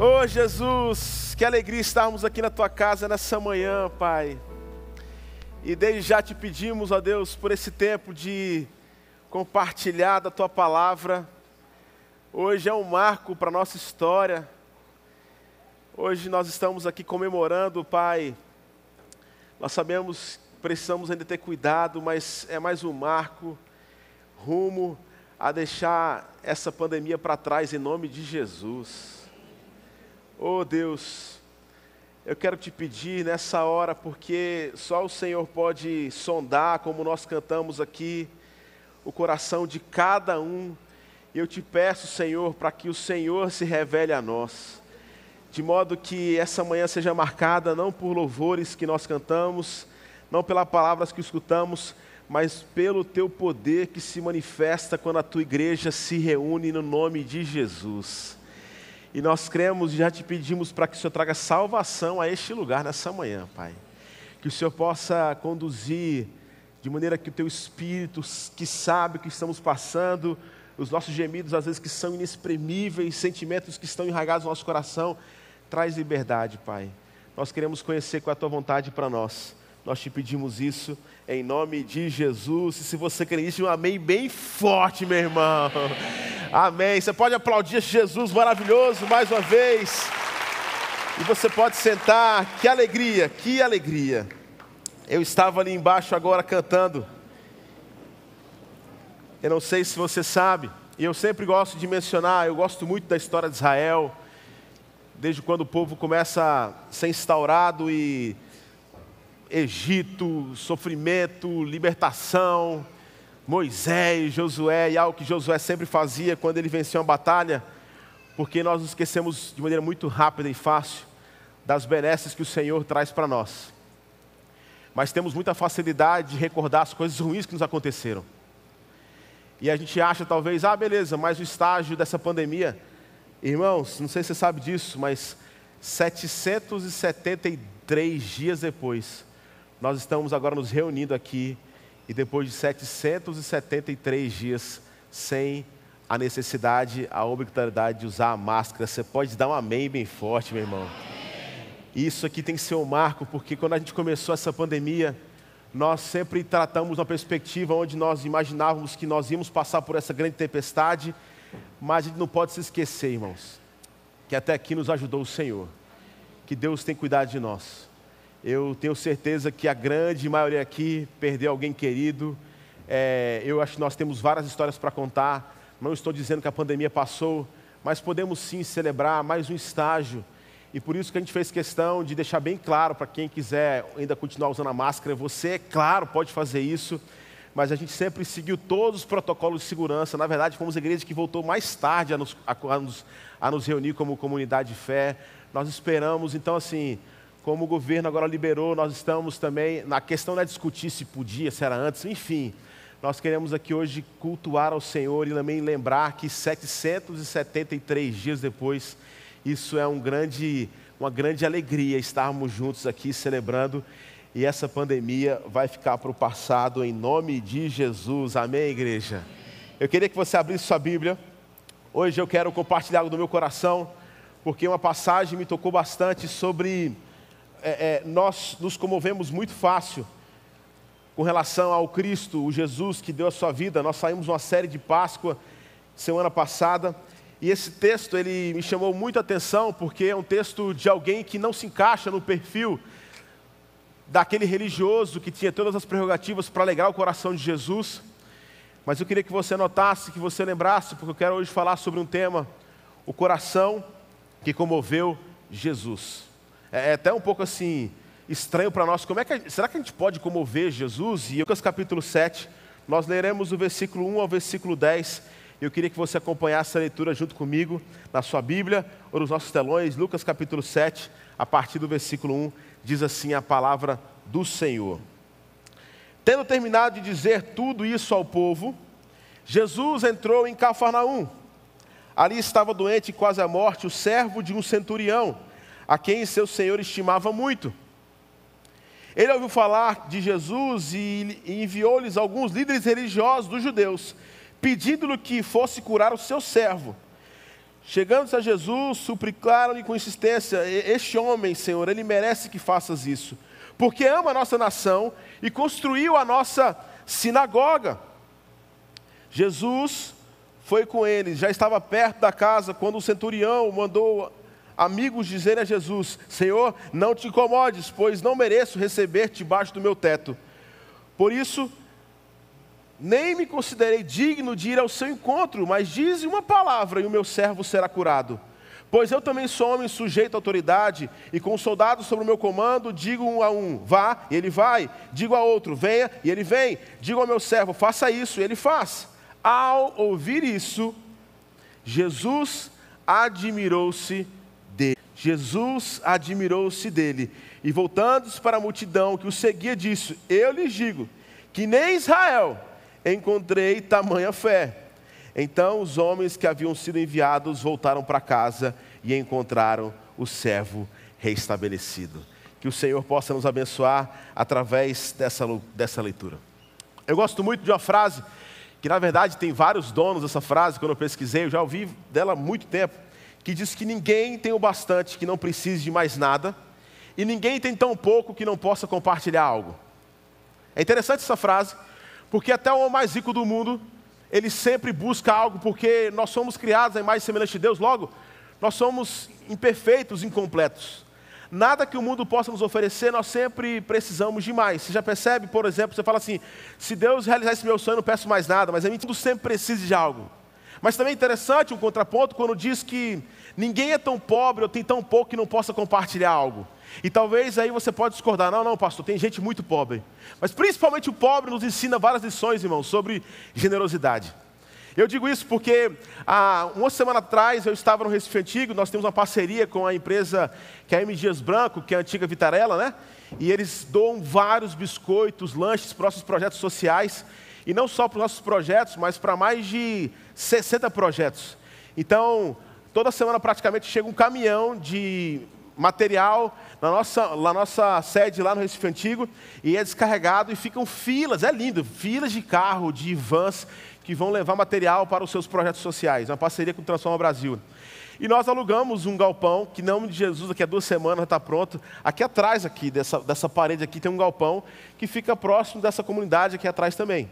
Oh Jesus, que alegria estarmos aqui na tua casa nessa manhã, Pai. E desde já te pedimos, ó Deus, por esse tempo de compartilhar da tua palavra. Hoje é um marco para a nossa história. Hoje nós estamos aqui comemorando, Pai. Nós sabemos que precisamos ainda ter cuidado, mas é mais um marco rumo a deixar essa pandemia para trás em nome de Jesus. Oh Deus, eu quero te pedir nessa hora, porque só o Senhor pode sondar, como nós cantamos aqui, o coração de cada um. Eu te peço, Senhor, para que o Senhor se revele a nós, de modo que essa manhã seja marcada não por louvores que nós cantamos, não pelas palavras que escutamos, mas pelo teu poder que se manifesta quando a tua igreja se reúne no nome de Jesus. E nós cremos e já te pedimos para que o Senhor traga salvação a este lugar nessa manhã, Pai. Que o Senhor possa conduzir de maneira que o teu Espírito, que sabe o que estamos passando, os nossos gemidos às vezes que são inexprimíveis, sentimentos que estão enraigados no nosso coração, traz liberdade, Pai. Nós queremos conhecer qual é a tua vontade para nós. Nós te pedimos isso em nome de Jesus. E se você crê nisso, um amém bem forte, meu irmão. Amém. Você pode aplaudir Jesus maravilhoso mais uma vez. E você pode sentar. Que alegria, que alegria. Eu estava ali embaixo agora cantando. Eu não sei se você sabe, e eu sempre gosto de mencionar, eu gosto muito da história de Israel, desde quando o povo começa a ser instaurado e Egito, sofrimento, libertação, Moisés, Josué, e algo que Josué sempre fazia quando ele vencia uma batalha, porque nós nos esquecemos de maneira muito rápida e fácil das benesses que o Senhor traz para nós. Mas temos muita facilidade de recordar as coisas ruins que nos aconteceram. E a gente acha talvez, ah, beleza, mas o estágio dessa pandemia, irmãos, não sei se você sabe disso, mas 773 dias depois, nós estamos agora nos reunindo aqui e depois de 773 dias sem a necessidade, a obrigatoriedade de usar a máscara, você pode dar um amém bem forte, meu irmão. Isso aqui tem que ser um marco, porque quando a gente começou essa pandemia, nós sempre tratamos uma perspectiva onde nós imaginávamos que nós íamos passar por essa grande tempestade, mas a gente não pode se esquecer, irmãos, que até aqui nos ajudou o Senhor, que Deus tem cuidado de nós. Eu tenho certeza que a grande maioria aqui perdeu alguém querido. É, eu acho que nós temos várias histórias para contar. Não estou dizendo que a pandemia passou, mas podemos sim celebrar mais um estágio. E por isso que a gente fez questão de deixar bem claro para quem quiser ainda continuar usando a máscara. Você, é claro, pode fazer isso, mas a gente sempre seguiu todos os protocolos de segurança. Na verdade, fomos a igreja que voltou mais tarde a nos, a, a nos, a nos reunir como comunidade de fé. Nós esperamos, então, assim, como o governo agora liberou, nós estamos também, na questão não é discutir se podia, se era antes, enfim. Nós queremos aqui hoje cultuar ao Senhor e também lembrar que 773 dias depois, isso é um grande, uma grande alegria estarmos juntos aqui celebrando e essa pandemia vai ficar para o passado em nome de Jesus. Amém, igreja? Eu queria que você abrisse sua Bíblia. Hoje eu quero compartilhar algo do meu coração, porque uma passagem me tocou bastante sobre é, é, nós nos comovemos muito fácil com relação ao Cristo, o Jesus que deu a sua vida. Nós saímos uma série de Páscoa semana passada e esse texto ele me chamou muita atenção porque é um texto de alguém que não se encaixa no perfil daquele religioso que tinha todas as prerrogativas para alegrar o coração de Jesus. Mas eu queria que você notasse, que você lembrasse, porque eu quero hoje falar sobre um tema, o coração que comoveu Jesus. É, é até um pouco assim estranho para nós. Como é que será que a gente pode comover Jesus? E Lucas capítulo 7, nós leremos o versículo 1 ao versículo 10. Eu queria que você acompanhasse a leitura junto comigo na sua Bíblia ou nos nossos telões. Lucas capítulo 7, a partir do versículo 1, diz assim a palavra do Senhor. Tendo terminado de dizer tudo isso ao povo, Jesus entrou em Cafarnaum. Ali estava doente quase à morte o servo de um centurião a quem seu senhor estimava muito. Ele ouviu falar de Jesus e enviou-lhes alguns líderes religiosos dos judeus, pedindo-lhe que fosse curar o seu servo. Chegando-se a Jesus, suplicaram-lhe com insistência: Este homem, Senhor, ele merece que faças isso, porque ama a nossa nação e construiu a nossa sinagoga. Jesus foi com eles, já estava perto da casa quando o centurião mandou amigos dizerem a Jesus: Senhor, não te incomodes, pois não mereço receber-te debaixo do meu teto. Por isso, nem me considerei digno de ir ao seu encontro, mas dize uma palavra e o meu servo será curado. Pois eu também sou homem sujeito à autoridade, e com soldados sobre o meu comando, digo um a um, vá, e ele vai, digo a outro, venha, e ele vem, digo ao meu servo, faça isso, e ele faz. Ao ouvir isso, Jesus admirou-se. Jesus admirou-se dele, e voltando-se para a multidão que o seguia, disse: Eu lhes digo que nem Israel encontrei tamanha fé. Então os homens que haviam sido enviados voltaram para casa e encontraram o servo restabelecido. Que o Senhor possa nos abençoar através dessa, dessa leitura. Eu gosto muito de uma frase, que na verdade tem vários donos dessa frase, quando eu pesquisei, eu já ouvi dela há muito tempo, que diz que ninguém tem o bastante que não precise de mais nada, e ninguém tem tão pouco que não possa compartilhar algo. É interessante essa frase, porque até o mais rico do mundo, ele sempre busca algo, porque nós somos criados em mais semelhante de Deus, logo, nós somos imperfeitos, incompletos. Nada que o mundo possa nos oferecer, nós sempre precisamos de mais. Você já percebe, por exemplo, você fala assim: se Deus realizar esse meu sonho, eu não peço mais nada, mas a gente sempre precisa de algo. Mas também é interessante um contraponto quando diz que ninguém é tão pobre ou tem tão pouco que não possa compartilhar algo. E talvez aí você pode discordar, não, não, pastor, tem gente muito pobre. Mas principalmente o pobre nos ensina várias lições, irmão, sobre generosidade. Eu digo isso porque há uma semana atrás eu estava no Recife Antigo, nós temos uma parceria com a empresa que é a M. Dias Branco, que é a antiga Vitarella, né? E eles doam vários biscoitos, lanches para nossos projetos sociais. E não só para os nossos projetos, mas para mais de 60 projetos. Então, toda semana praticamente chega um caminhão de material na nossa, na nossa sede lá no Recife Antigo e é descarregado e ficam filas, é lindo, filas de carro, de vans que vão levar material para os seus projetos sociais, uma parceria com o Transforma Brasil. E nós alugamos um galpão, que em nome de Jesus, daqui a duas semanas está pronto. Aqui atrás, aqui, dessa, dessa parede aqui, tem um galpão que fica próximo dessa comunidade aqui atrás também.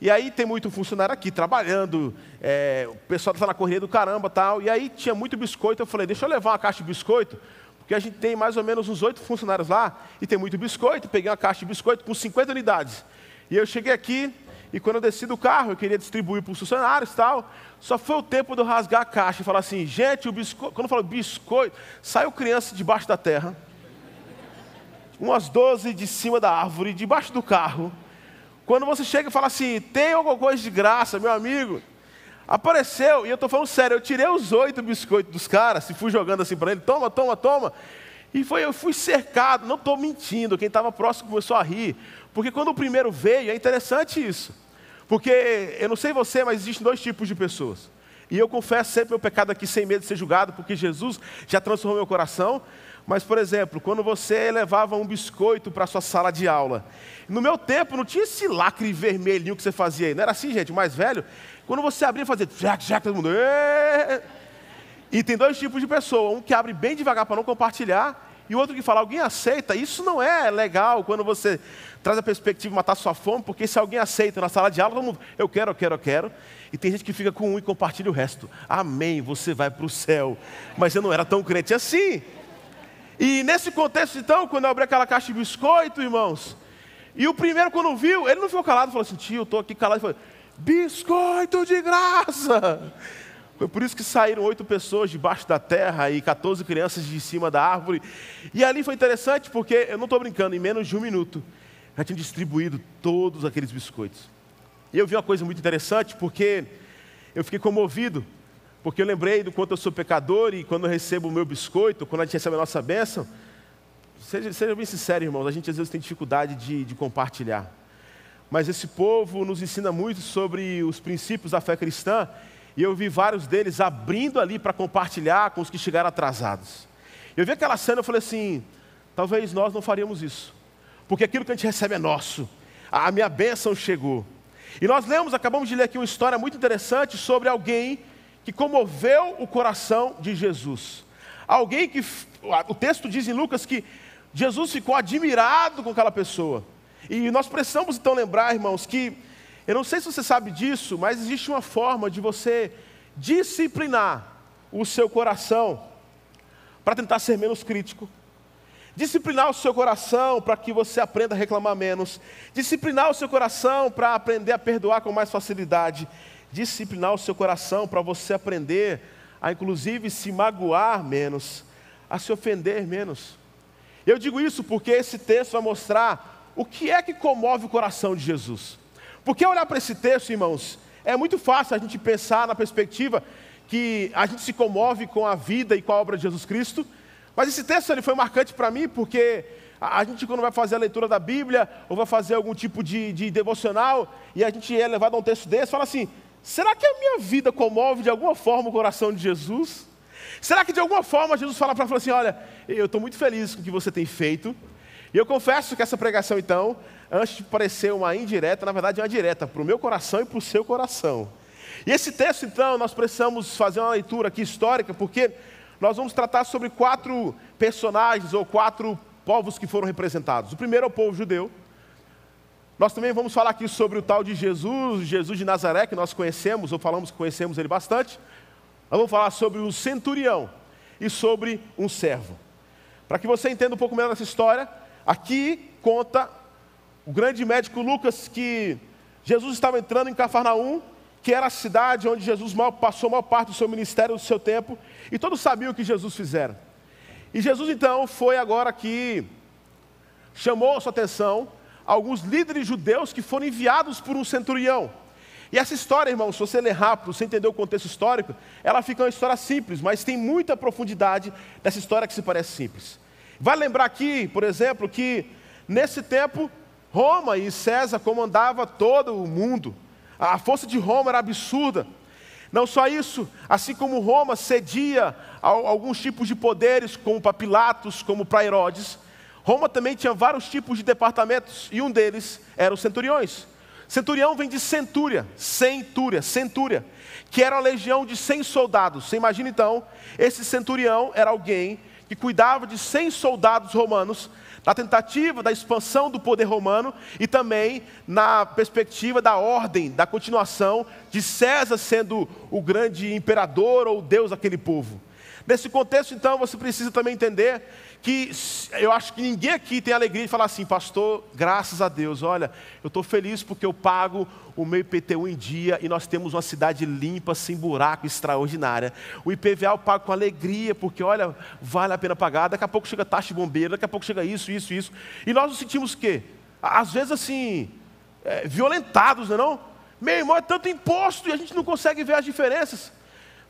E aí tem muito funcionário aqui trabalhando, é, o pessoal está na correria do caramba tal. E aí tinha muito biscoito, eu falei, deixa eu levar uma caixa de biscoito, porque a gente tem mais ou menos uns oito funcionários lá, e tem muito biscoito, peguei uma caixa de biscoito com 50 unidades. E eu cheguei aqui, e quando eu desci do carro, eu queria distribuir para os funcionários tal, só foi o tempo de eu rasgar a caixa e falar assim, gente, o biscoito, quando eu falo biscoito, saiu criança debaixo da terra, umas 12 de cima da árvore, debaixo do carro. Quando você chega e fala assim, tem alguma coisa de graça, meu amigo, Apareceu, e eu estou falando sério, eu tirei os oito biscoitos dos caras e fui jogando assim para ele, toma, toma, toma. E foi, eu fui cercado, não estou mentindo, quem estava próximo começou a rir. Porque quando o primeiro veio, é interessante isso. Porque, eu não sei você, mas existem dois tipos de pessoas. E eu confesso sempre meu pecado aqui sem medo de ser julgado, porque Jesus já transformou meu coração. Mas, por exemplo, quando você levava um biscoito para a sua sala de aula, no meu tempo não tinha esse lacre vermelhinho que você fazia aí. Não era assim, gente? Mais velho quando você abrir e fazer jack, jack, todo mundo. E tem dois tipos de pessoa: um que abre bem devagar para não compartilhar, e o outro que fala, alguém aceita. Isso não é legal quando você traz a perspectiva de matar sua fome, porque se alguém aceita na sala de aula, todo mundo, eu quero, eu quero, eu quero. E tem gente que fica com um e compartilha o resto. Amém, você vai para o céu. Mas eu não era tão crente assim. E nesse contexto, então, quando eu abri aquela caixa de biscoito, irmãos, e o primeiro, quando viu, ele não ficou calado, falou assim: tio, eu estou aqui calado. Ele falou, biscoito de graça. Foi por isso que saíram oito pessoas debaixo da terra e 14 crianças de cima da árvore. E ali foi interessante porque, eu não estou brincando, em menos de um minuto, já tinham distribuído todos aqueles biscoitos. E eu vi uma coisa muito interessante porque eu fiquei comovido, porque eu lembrei do quanto eu sou pecador e quando eu recebo o meu biscoito, quando a gente recebe a nossa bênção, seja, seja bem sincero, irmãos, a gente às vezes tem dificuldade de, de compartilhar mas esse povo nos ensina muito sobre os princípios da fé cristã, e eu vi vários deles abrindo ali para compartilhar com os que chegaram atrasados. Eu vi aquela cena e falei assim: talvez nós não faríamos isso, porque aquilo que a gente recebe é nosso, a minha bênção chegou. E nós lemos, acabamos de ler aqui uma história muito interessante sobre alguém que comoveu o coração de Jesus. Alguém que, o texto diz em Lucas que Jesus ficou admirado com aquela pessoa. E nós precisamos então lembrar, irmãos, que, eu não sei se você sabe disso, mas existe uma forma de você disciplinar o seu coração para tentar ser menos crítico. Disciplinar o seu coração para que você aprenda a reclamar menos. Disciplinar o seu coração para aprender a perdoar com mais facilidade. Disciplinar o seu coração para você aprender a, inclusive, se magoar menos, a se ofender menos. Eu digo isso porque esse texto vai mostrar o que é que comove o coração de Jesus. Porque olhar para esse texto, irmãos, é muito fácil a gente pensar na perspectiva que a gente se comove com a vida e com a obra de Jesus Cristo, mas esse texto ele foi marcante para mim porque a gente, quando vai fazer a leitura da Bíblia, ou vai fazer algum tipo de, de devocional, e a gente é levado a um texto desse, fala assim: será que a minha vida comove de alguma forma o coração de Jesus? Será que de alguma forma Jesus fala para falar assim: olha, eu estou muito feliz com o que você tem feito, e eu confesso que essa pregação, então, antes de parecer uma indireta, na verdade é uma direta para o meu coração e para o seu coração. E esse texto, então, nós precisamos fazer uma leitura aqui histórica, porque nós vamos tratar sobre quatro personagens ou quatro povos que foram representados. O primeiro é o povo judeu. Nós também vamos falar aqui sobre o tal de Jesus, Jesus de Nazaré, que nós conhecemos, ou falamos que conhecemos ele bastante. Nós vamos falar sobre o centurião e sobre um servo. Para que você entenda um pouco melhor dessa história, aqui conta o grande médico Lucas que Jesus estava entrando em Cafarnaum que era a cidade onde Jesus passou a maior parte do seu ministério, do seu tempo, e todos sabiam o que Jesus fizera. E Jesus então foi agora que chamou a sua atenção alguns líderes judeus que foram enviados por um centurião. E essa história, irmão, se você ler rápido, sem entender o contexto histórico, ela fica uma história simples, mas tem muita profundidade dessa história que se parece simples. Vai lembrar aqui, por exemplo, que nesse tempo Roma e César comandava todo o mundo. A força de Roma era absurda. Não só isso, assim como Roma cedia a alguns tipos de poderes, como para Pilatos, como para Herodes, Roma também tinha vários tipos de departamentos, e um deles era os centuriões. Centurião vem de centúria, centúria, centúria, que era uma legião de 100 soldados. Você imagina então, esse centurião era alguém que cuidava de 100 soldados romanos na tentativa da expansão do poder romano e também na perspectiva da ordem, da continuação de César sendo o grande imperador ou Deus daquele povo. Nesse contexto, então, você precisa também entender que eu acho que ninguém aqui tem alegria de falar assim, pastor, graças a Deus, olha, eu estou feliz porque eu pago o meu IPTU em dia e nós temos uma cidade limpa, sem buraco, extraordinária. O IPVA eu pago com alegria, porque olha, vale a pena pagar. Daqui a pouco chega taxa de bombeiro, daqui a pouco chega isso, isso, isso. E nós nos sentimos o quê? Às vezes assim, é, violentados, não é não? Meu irmão, é tanto imposto e a gente não consegue ver as diferenças.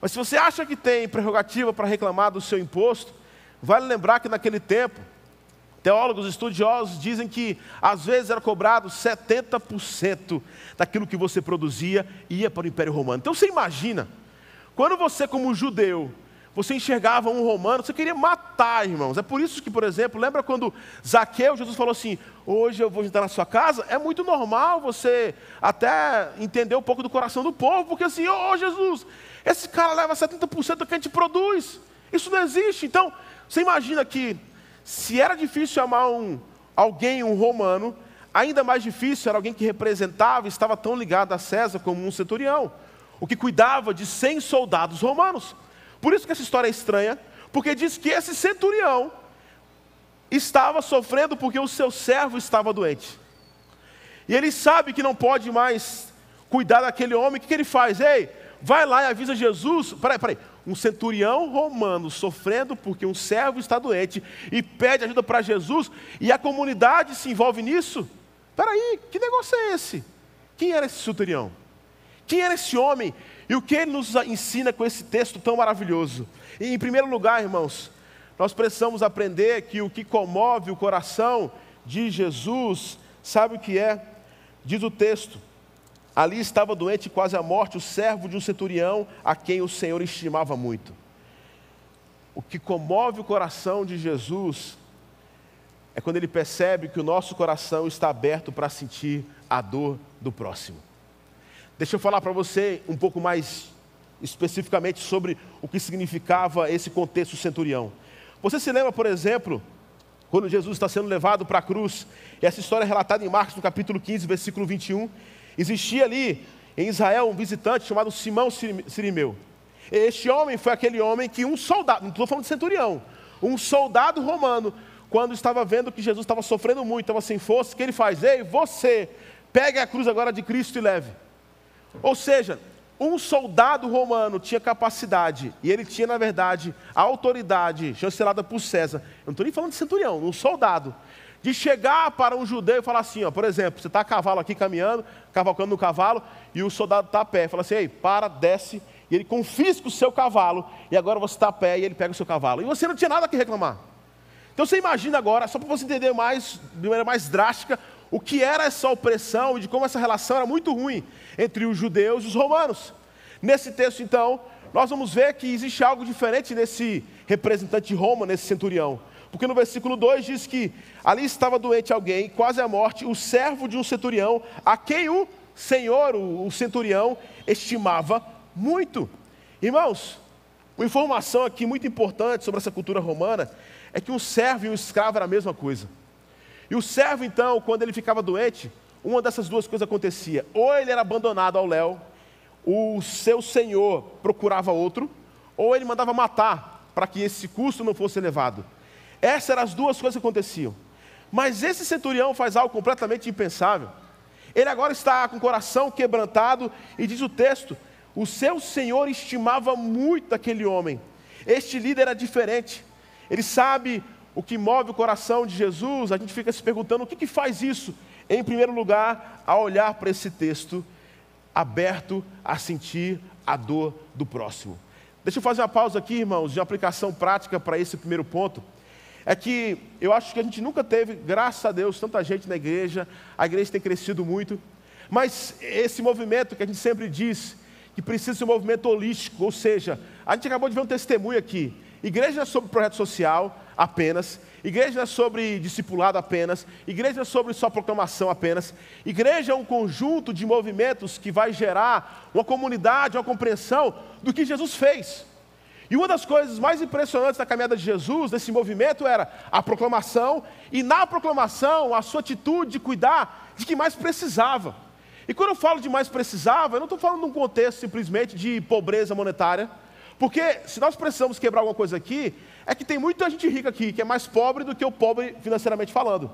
Mas se você acha que tem prerrogativa para reclamar do seu imposto, vale lembrar que naquele tempo, teólogos estudiosos dizem que às vezes era cobrado 70% daquilo que você produzia ia para o Império Romano. Então você imagina, quando você como judeu, você enxergava um romano, você queria matar, irmãos. É por isso que, por exemplo, lembra quando Zaqueu, Jesus falou assim: Hoje eu vou entrar na sua casa? É muito normal você até entender um pouco do coração do povo, porque assim, ô oh, Jesus, esse cara leva 70% do que a gente produz. Isso não existe. Então, você imagina que se era difícil chamar um, alguém, um romano, ainda mais difícil era alguém que representava e estava tão ligado a César como um centurião, o que cuidava de 100 soldados romanos. Por isso que essa história é estranha, porque diz que esse centurião estava sofrendo porque o seu servo estava doente. E ele sabe que não pode mais cuidar daquele homem, o que, que ele faz? Ei, vai lá e avisa Jesus. Peraí, peraí. Um centurião romano sofrendo porque um servo está doente e pede ajuda para Jesus e a comunidade se envolve nisso? Peraí, que negócio é esse? Quem era esse centurião? Quem era esse homem? E o que ele nos ensina com esse texto tão maravilhoso? E, em primeiro lugar, irmãos, nós precisamos aprender que o que comove o coração de Jesus, sabe o que é? Diz o texto: Ali estava doente quase à morte o servo de um centurião a quem o Senhor estimava muito. O que comove o coração de Jesus é quando ele percebe que o nosso coração está aberto para sentir a dor do próximo. Deixa eu falar para você um pouco mais especificamente sobre o que significava esse contexto centurião. Você se lembra, por exemplo, quando Jesus está sendo levado para a cruz, e essa história é relatada em Marcos, no capítulo 15, versículo 21. Existia ali em Israel um visitante chamado Simão Sirimeu. Este homem foi aquele homem que um soldado, não estou falando de centurião, um soldado romano, quando estava vendo que Jesus estava sofrendo muito, estava sem força, o que ele faz? Ei, você, pegue a cruz agora de Cristo e leve. Ou seja, um soldado romano tinha capacidade, e ele tinha, na verdade, a autoridade chancelada por César. Eu não estou nem falando de centurião, um soldado. De chegar para um judeu e falar assim, ó, por exemplo, você está a cavalo aqui caminhando, cavalcando no cavalo, e o soldado está a pé. Fala assim, ei, para, desce, e ele confisca o seu cavalo, e agora você está a pé e ele pega o seu cavalo. E você não tinha nada que reclamar. Então você imagina agora, só para você entender mais, de maneira mais drástica, o que era essa opressão e de como essa relação era muito ruim entre os judeus e os romanos. Nesse texto, então, nós vamos ver que existe algo diferente nesse representante de Roma, nesse centurião. Porque no versículo 2 diz que ali estava doente alguém, quase à morte, o servo de um centurião, a quem o senhor, o centurião, estimava muito. Irmãos, uma informação aqui muito importante sobre essa cultura romana é que um servo e um escravo era a mesma coisa. E o servo, então, quando ele ficava doente, uma dessas duas coisas acontecia: ou ele era abandonado ao léu, o seu senhor procurava outro, ou ele mandava matar para que esse custo não fosse elevado. Essas eram as duas coisas que aconteciam. Mas esse centurião faz algo completamente impensável. Ele agora está com o coração quebrantado e diz o texto: o seu senhor estimava muito aquele homem. Este líder era diferente. Ele sabe o que move o coração de Jesus, a gente fica se perguntando o que, que faz isso. Em primeiro lugar, a olhar para esse texto, aberto a sentir a dor do próximo. Deixa eu fazer uma pausa aqui, irmãos, de aplicação prática para esse primeiro ponto. É que eu acho que a gente nunca teve, graças a Deus, tanta gente na igreja, a igreja tem crescido muito, mas esse movimento que a gente sempre diz que precisa ser um movimento holístico, ou seja, a gente acabou de ver um testemunho aqui. Igreja não é sobre projeto social apenas, igreja não é sobre discipulado apenas, igreja não é sobre só proclamação apenas. Igreja é um conjunto de movimentos que vai gerar uma comunidade, uma compreensão do que Jesus fez. E uma das coisas mais impressionantes da caminhada de Jesus, desse movimento, era a proclamação, e na proclamação, a sua atitude de cuidar de quem mais precisava. E quando eu falo de mais precisava, eu não estou falando de um contexto simplesmente de pobreza monetária, porque se nós precisamos quebrar alguma coisa aqui, é que tem muita gente rica aqui que é mais pobre do que o pobre financeiramente falando.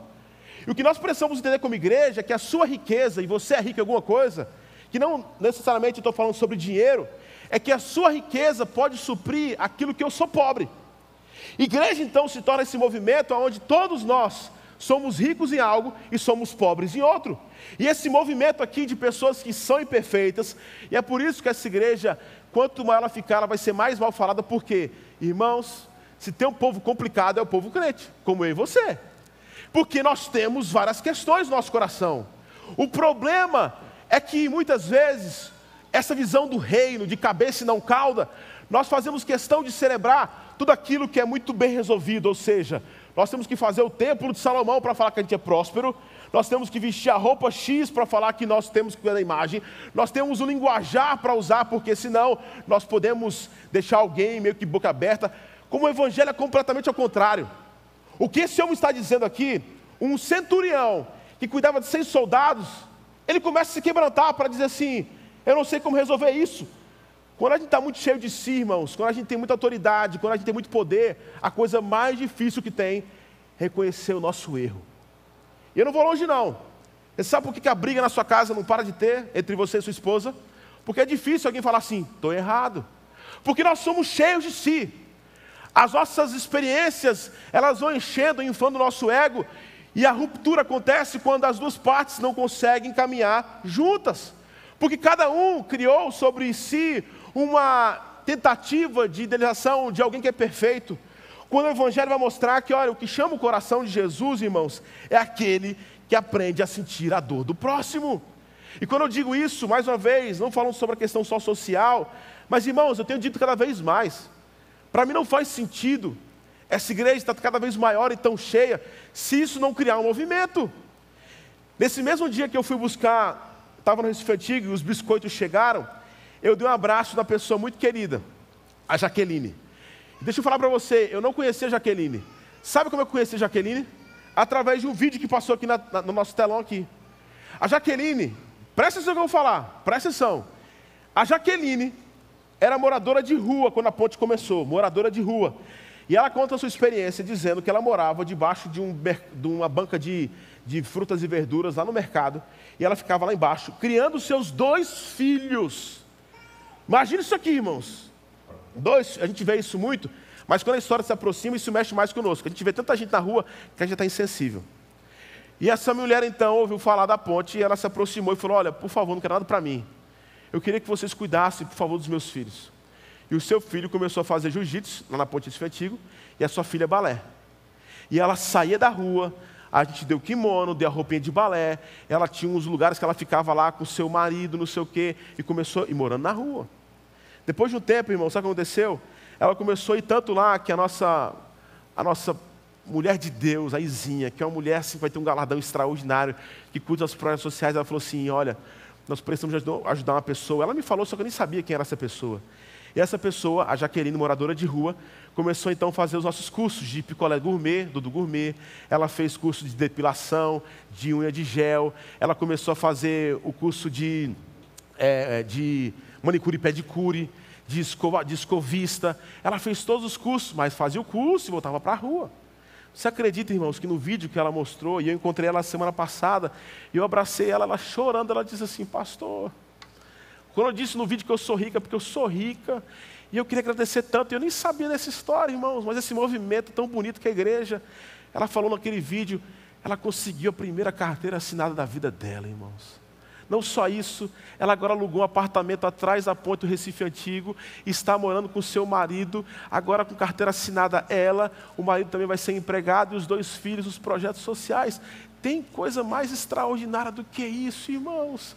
E o que nós precisamos entender como igreja é que a sua riqueza, e você é rico em alguma coisa, que não necessariamente estou falando sobre dinheiro, é que a sua riqueza pode suprir aquilo que eu sou pobre. Igreja então se torna esse movimento onde todos nós somos ricos em algo e somos pobres em outro. E esse movimento aqui de pessoas que são imperfeitas, e é por isso que essa igreja quanto maior ela ficar, ela vai ser mais mal falada, porque, irmãos, se tem um povo complicado, é o povo crente, como eu e você. Porque nós temos várias questões no nosso coração. O problema é que muitas vezes, essa visão do reino, de cabeça e não cauda, nós fazemos questão de celebrar tudo aquilo que é muito bem resolvido, ou seja, nós temos que fazer o templo de Salomão para falar que a gente é próspero, nós temos que vestir a roupa X para falar que nós temos que ver a imagem, nós temos o linguajar para usar, porque senão nós podemos deixar alguém meio que boca aberta. Como o evangelho é completamente ao contrário. O que esse homem está dizendo aqui, um centurião que cuidava de 100 soldados, ele começa a se quebrantar para dizer assim: eu não sei como resolver isso. Quando a gente está muito cheio de si, irmãos, quando a gente tem muita autoridade, quando a gente tem muito poder, a coisa mais difícil que tem é reconhecer o nosso erro. E eu não vou longe, não. Você sabe por que a briga na sua casa não para de ter entre você e sua esposa? Porque é difícil alguém falar assim, estou errado. Porque nós somos cheios de si. As nossas experiências, elas vão enchendo, inflando o nosso ego, e a ruptura acontece quando as duas partes não conseguem caminhar juntas. Porque cada um criou sobre si uma tentativa de idealização de alguém que é perfeito. Quando o Evangelho vai mostrar que, olha, o que chama o coração de Jesus, irmãos, é aquele que aprende a sentir a dor do próximo. E quando eu digo isso, mais uma vez, não falando sobre a questão só social, mas irmãos, eu tenho dito cada vez mais, para mim não faz sentido essa igreja estar cada vez maior e tão cheia, se isso não criar um movimento. Nesse mesmo dia que eu fui buscar, estava no Recife Antigo e os biscoitos chegaram, eu dei um abraço na pessoa muito querida, a Jaqueline. Deixa eu falar para você, eu não conhecia a Jaqueline. Sabe como eu conheci a Jaqueline? Através de um vídeo que passou aqui na, na, no nosso telão aqui. A Jaqueline, presta atenção que eu vou falar, presta atenção. A Jaqueline era moradora de rua quando a ponte começou, moradora de rua. E ela conta a sua experiência dizendo que ela morava debaixo de, um, de uma banca de, de frutas e verduras lá no mercado. E ela ficava lá embaixo, criando seus dois filhos. Imagina isso aqui, irmãos. Dois, a gente vê isso muito, mas quando a história se aproxima, isso mexe mais conosco. A gente vê tanta gente na rua que a gente está insensível. E essa mulher então ouviu falar da ponte e ela se aproximou e falou: Olha, por favor, não quero nada para mim. Eu queria que vocês cuidassem, por favor, dos meus filhos. E o seu filho começou a fazer jiu-jitsu lá na ponte de Antigo e a sua filha balé. E ela saía da rua, a gente deu kimono, deu a roupinha de balé, ela tinha uns lugares que ela ficava lá com seu marido, não sei o quê, e começou, e morando na rua. Depois de um tempo, irmão, sabe o que aconteceu? Ela começou a ir tanto lá que a nossa, a nossa mulher de Deus, a Izinha, que é uma mulher assim, vai ter um galardão extraordinário, que cuida das projetos sociais, ela falou assim: olha, nós precisamos ajudar uma pessoa. Ela me falou, só que eu nem sabia quem era essa pessoa. E essa pessoa, a Jaqueline, moradora de rua, começou então a fazer os nossos cursos de picolé gourmet, Dudu Gourmet. Ela fez curso de depilação, de unha de gel. Ela começou a fazer o curso de, é, de manicure e pedicure, de, escova, de escovista. Ela fez todos os cursos, mas fazia o curso e voltava para a rua. Você acredita, irmãos, que no vídeo que ela mostrou, e eu encontrei ela semana passada, eu abracei ela, ela chorando, ela disse assim, pastor, quando eu disse no vídeo que eu sou rica, porque eu sou rica, e eu queria agradecer tanto, eu nem sabia dessa história, irmãos, mas esse movimento tão bonito que a igreja, ela falou naquele vídeo, ela conseguiu a primeira carteira assinada da vida dela, irmãos. Não só isso, ela agora alugou um apartamento atrás da ponte do Recife Antigo, está morando com seu marido, agora com carteira assinada ela, o marido também vai ser empregado e os dois filhos, os projetos sociais. Tem coisa mais extraordinária do que isso, irmãos.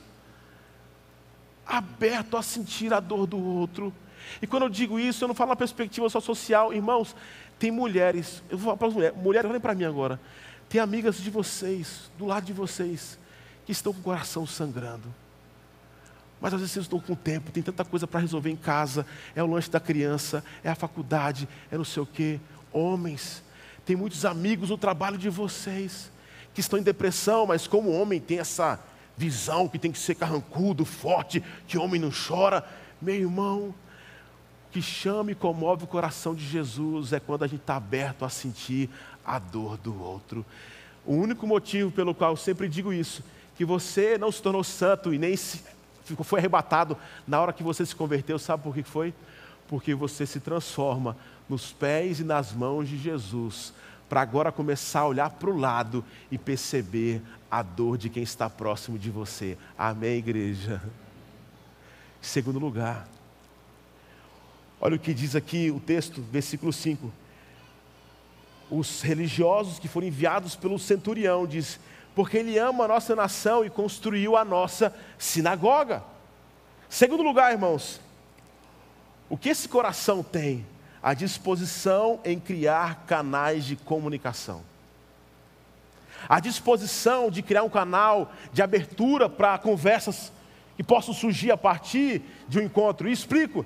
Aberto a sentir a dor do outro. E quando eu digo isso, eu não falo na perspectiva só social, irmãos. Tem mulheres, eu vou falar para as mulheres, mulheres, olhem para mim agora. Tem amigas de vocês, do lado de vocês, que estão com o coração sangrando. Mas às vezes vocês estão com tempo, tem tanta coisa para resolver em casa, é o lanche da criança, é a faculdade, é não sei o quê. Homens, tem muitos amigos no trabalho de vocês que estão em depressão, mas como homem tem essa visão que tem que ser carrancudo, forte, que homem não chora. Meu irmão, o que chama e comove o coração de Jesus é quando a gente está aberto a sentir a dor do outro. O único motivo pelo qual eu sempre digo isso que você não se tornou santo e nem se, foi arrebatado na hora que você se converteu, sabe por que foi? Porque você se transforma nos pés e nas mãos de Jesus, para agora começar a olhar para o lado e perceber a dor de quem está próximo de você. Amém, igreja? Segundo lugar, olha o que diz aqui o texto, versículo 5. Os religiosos que foram enviados pelo centurião, diz: porque Ele ama a nossa nação e construiu a nossa sinagoga. Segundo lugar, irmãos, o que esse coração tem? A disposição em criar canais de comunicação. A disposição de criar um canal de abertura para conversas que possam surgir a partir de um encontro. E explico.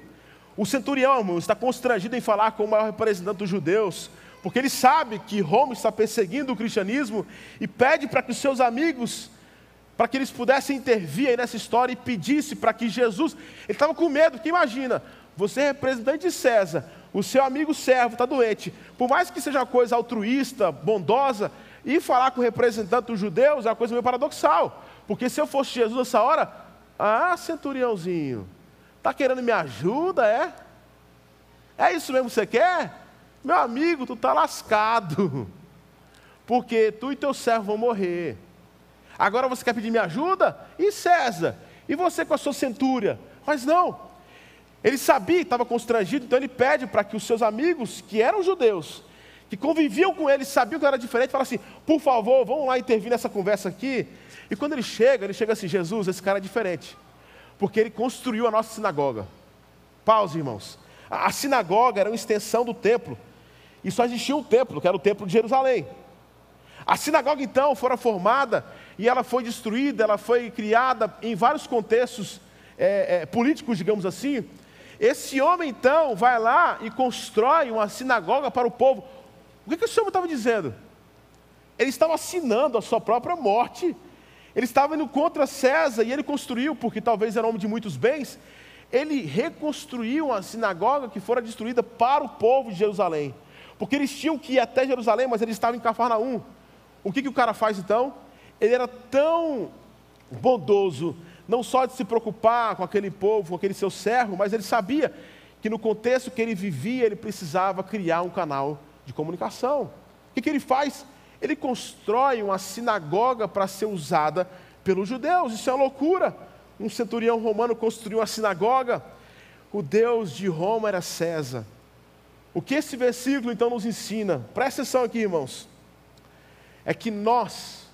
O centurião, irmão, está constrangido em falar com o maior representante dos judeus, porque ele sabe que Roma está perseguindo o cristianismo e pede para que os seus amigos, para que eles pudessem intervir aí nessa história e pedisse para que Jesus, ele estava com medo, porque imagina, você é representante de César, o seu amigo servo está doente, por mais que seja uma coisa altruísta, bondosa, e falar com o representante dos judeus é uma coisa meio paradoxal, porque se eu fosse Jesus nessa hora, ah, centuriãozinho, está querendo me ajuda, é? É isso mesmo que você quer? Meu amigo, tu está lascado. Porque tu e teu servo vão morrer. Agora você quer pedir minha ajuda? E César? E você com a sua centúria? Mas não. Ele sabia, estava constrangido, então ele pede para que os seus amigos, que eram judeus, que conviviam com ele, sabiam que era diferente, fala assim: por favor, vamos lá intervir nessa conversa aqui. E quando ele chega, ele chega assim: Jesus, esse cara é diferente, porque ele construiu a nossa sinagoga. Pause, irmãos. A sinagoga era uma extensão do templo. E só existia um templo, que era o templo de Jerusalém. A sinagoga então fora formada e ela foi destruída, ela foi criada em vários contextos é, é, políticos, digamos assim. Esse homem então vai lá e constrói uma sinagoga para o povo. O que, que esse homem estava dizendo? Ele estava assinando a sua própria morte. Ele estava indo contra César e ele construiu, porque talvez era homem de muitos bens, ele reconstruiu uma sinagoga que fora destruída para o povo de Jerusalém. Porque eles tinham que ir até Jerusalém, mas eles estavam em Cafarnaum. O que, que o cara faz então? Ele era tão bondoso, não só de se preocupar com aquele povo, com aquele seu servo, mas ele sabia que no contexto que ele vivia, ele precisava criar um canal de comunicação. O que, que ele faz? Ele constrói uma sinagoga para ser usada pelos judeus. Isso é uma loucura. Um centurião romano construiu uma sinagoga. O Deus de Roma era César. O que esse versículo então nos ensina? Presta atenção aqui, irmãos. É que nós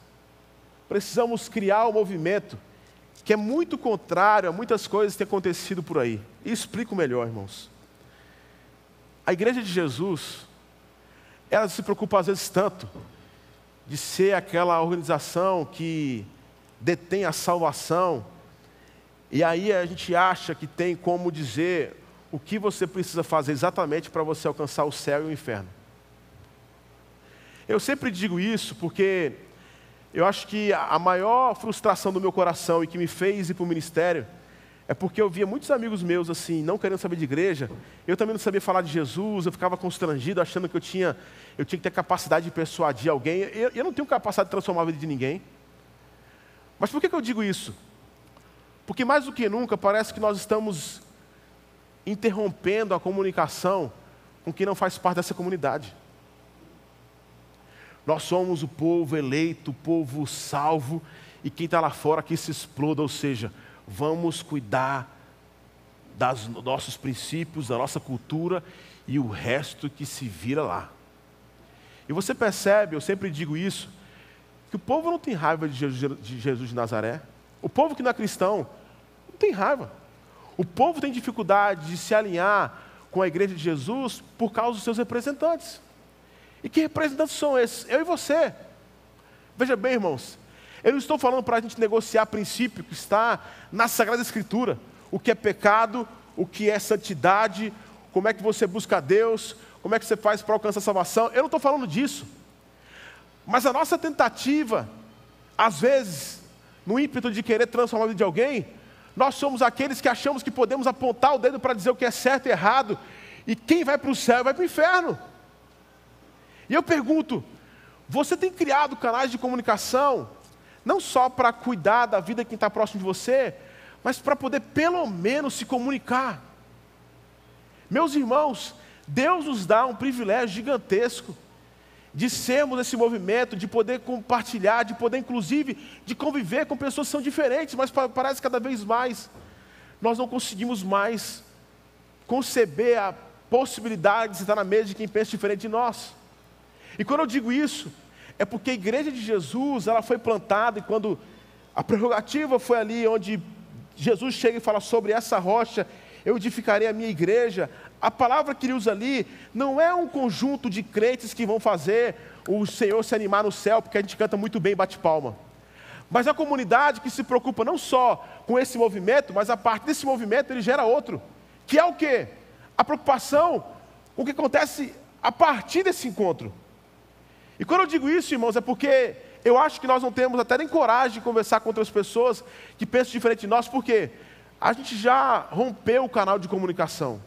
precisamos criar um movimento que é muito contrário a muitas coisas que têm acontecido por aí. E explico melhor, irmãos. A igreja de Jesus, ela se preocupa às vezes tanto de ser aquela organização que detém a salvação, e aí a gente acha que tem como dizer o que você precisa fazer exatamente para você alcançar o céu e o inferno. Eu sempre digo isso porque eu acho que a maior frustração do meu coração e que me fez ir para o ministério é porque eu via muitos amigos meus assim, não querendo saber de igreja, eu também não sabia falar de Jesus, eu ficava constrangido, achando que eu tinha, eu tinha que ter capacidade de persuadir alguém. Eu, eu não tenho capacidade de transformar a vida de ninguém. Mas por que, que eu digo isso? Porque mais do que nunca parece que nós estamos interrompendo a comunicação com quem não faz parte dessa comunidade. Nós somos o povo eleito, o povo salvo, e quem está lá fora que se exploda, ou seja, vamos cuidar dos nossos princípios, da nossa cultura e o resto que se vira lá. E você percebe, eu sempre digo isso, que o povo não tem raiva de Jesus de, Nazaré. O povo que não é cristão não tem raiva. O povo tem dificuldade de se alinhar com a igreja de Jesus por causa dos seus representantes. E que representantes são esses? Eu e você. Veja bem, irmãos, eu não estou falando para a gente negociar princípio que está na Sagrada Escritura. O que é pecado, o que é santidade, como é que você busca Deus, como é que você faz para alcançar a salvação. Eu não estou falando disso. Mas a nossa tentativa, às vezes, no ímpeto de querer transformar a vida de alguém, nós somos aqueles que achamos que podemos apontar o dedo para dizer o que é certo e errado, e quem vai para o céu vai para o inferno. E eu pergunto: você tem criado canais de comunicação não só para cuidar da vida de quem está próximo de você, mas para poder pelo menos se comunicar. Meus irmãos, Deus nos dá um privilégio gigantesco de sermos esse movimento, de poder compartilhar, de poder inclusive de conviver com pessoas que são diferentes, mas parece cada vez mais nós não conseguimos mais conceber a possibilidade de estar na mesa de quem pensa diferente de nós. E quando eu digo isso, é porque a igreja de Jesus, ela foi plantada e quando a prerrogativa foi ali onde Jesus chega e fala sobre essa rocha, eu edificarei a minha igreja. A palavra que ele usa ali não é um conjunto de crentes que vão fazer o Senhor se animar no céu, porque a gente canta muito bem bate palma. Mas a comunidade que se preocupa não só com esse movimento, mas a partir desse movimento ele gera outro, que é o quê? A preocupação com o que acontece a partir desse encontro. E quando eu digo isso, irmãos, é porque eu acho que nós não temos até nem coragem de conversar com outras pessoas que pensam diferente de nós, porque a gente já rompeu o canal de comunicação.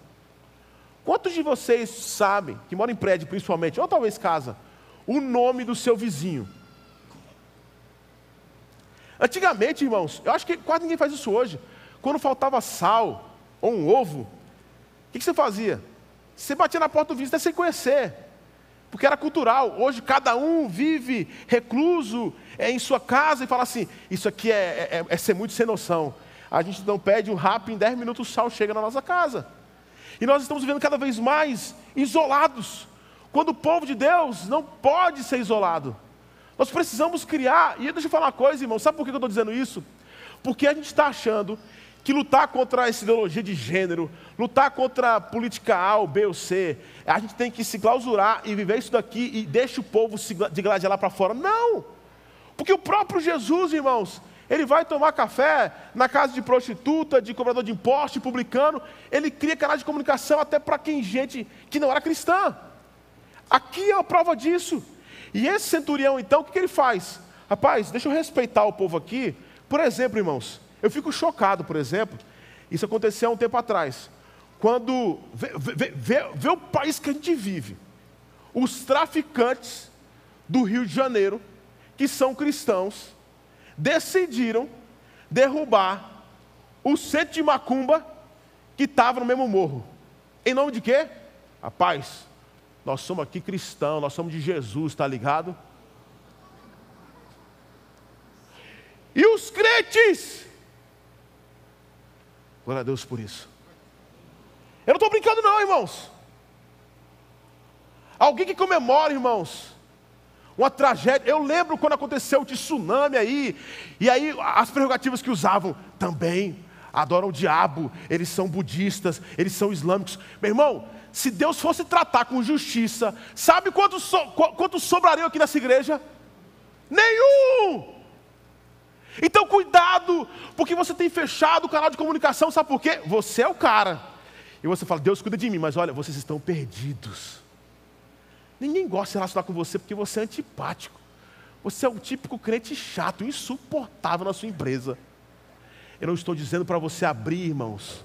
Quantos de vocês sabem, que moram em prédio principalmente, ou talvez casa, o nome do seu vizinho? Antigamente, irmãos, eu acho que quase ninguém faz isso hoje. Quando faltava sal ou um ovo, o que, que você fazia? Você batia na porta do vizinho até sem conhecer porque era cultural. Hoje cada um vive recluso é, em sua casa e fala assim: isso aqui é, é, é ser muito sem noção. A gente não pede um rap, em 10 minutos o sal chega na nossa casa. E nós estamos vivendo cada vez mais isolados, quando o povo de Deus não pode ser isolado. Nós precisamos criar, e deixa eu falar uma coisa, irmão, sabe por que eu estou dizendo isso? Porque a gente está achando que lutar contra essa ideologia de gênero, lutar contra a política A ou B ou C, a gente tem que se clausurar e viver isso daqui e deixa o povo se digladiar lá para fora. Não! Porque o próprio Jesus, irmãos, Ele vai tomar café na casa de prostituta, de cobrador de imposto, publicano. Ele cria canais de comunicação até para quem gente que não era cristã. Aqui é a prova disso. E esse centurião, então, o que, que ele faz? Rapaz, deixa eu respeitar o povo aqui. Por exemplo, irmãos, eu fico chocado, por exemplo, isso aconteceu há um tempo atrás. Quando vê, vê, vê, vê o país que a gente vive, os traficantes do Rio de Janeiro, que são cristãos, decidiram derrubar o centro de Macumba que estava no mesmo morro. Em nome de quê? Rapaz, nós somos aqui cristãos, nós somos de Jesus, está ligado? E os crentes, glória a Deus por isso. Eu não estou brincando, não, irmãos. Alguém que comemora, irmãos, uma tragédia. Eu lembro quando aconteceu o tsunami aí, e aí as prerrogativas que usavam também adoram o diabo, eles são budistas, eles são islâmicos. Meu irmão, se Deus fosse tratar com justiça, sabe quantos so, quanto sobrariam aqui nessa igreja? Nenhum! Então cuidado, porque você tem fechado o canal de comunicação, sabe por quê? Você é o cara. E você fala, Deus cuida de mim, mas olha, vocês estão perdidos. Ninguém gosta de se relacionar com você porque você é antipático. Você é o típico crente chato, insuportável na sua empresa. Eu não estou dizendo para você abrir, irmãos,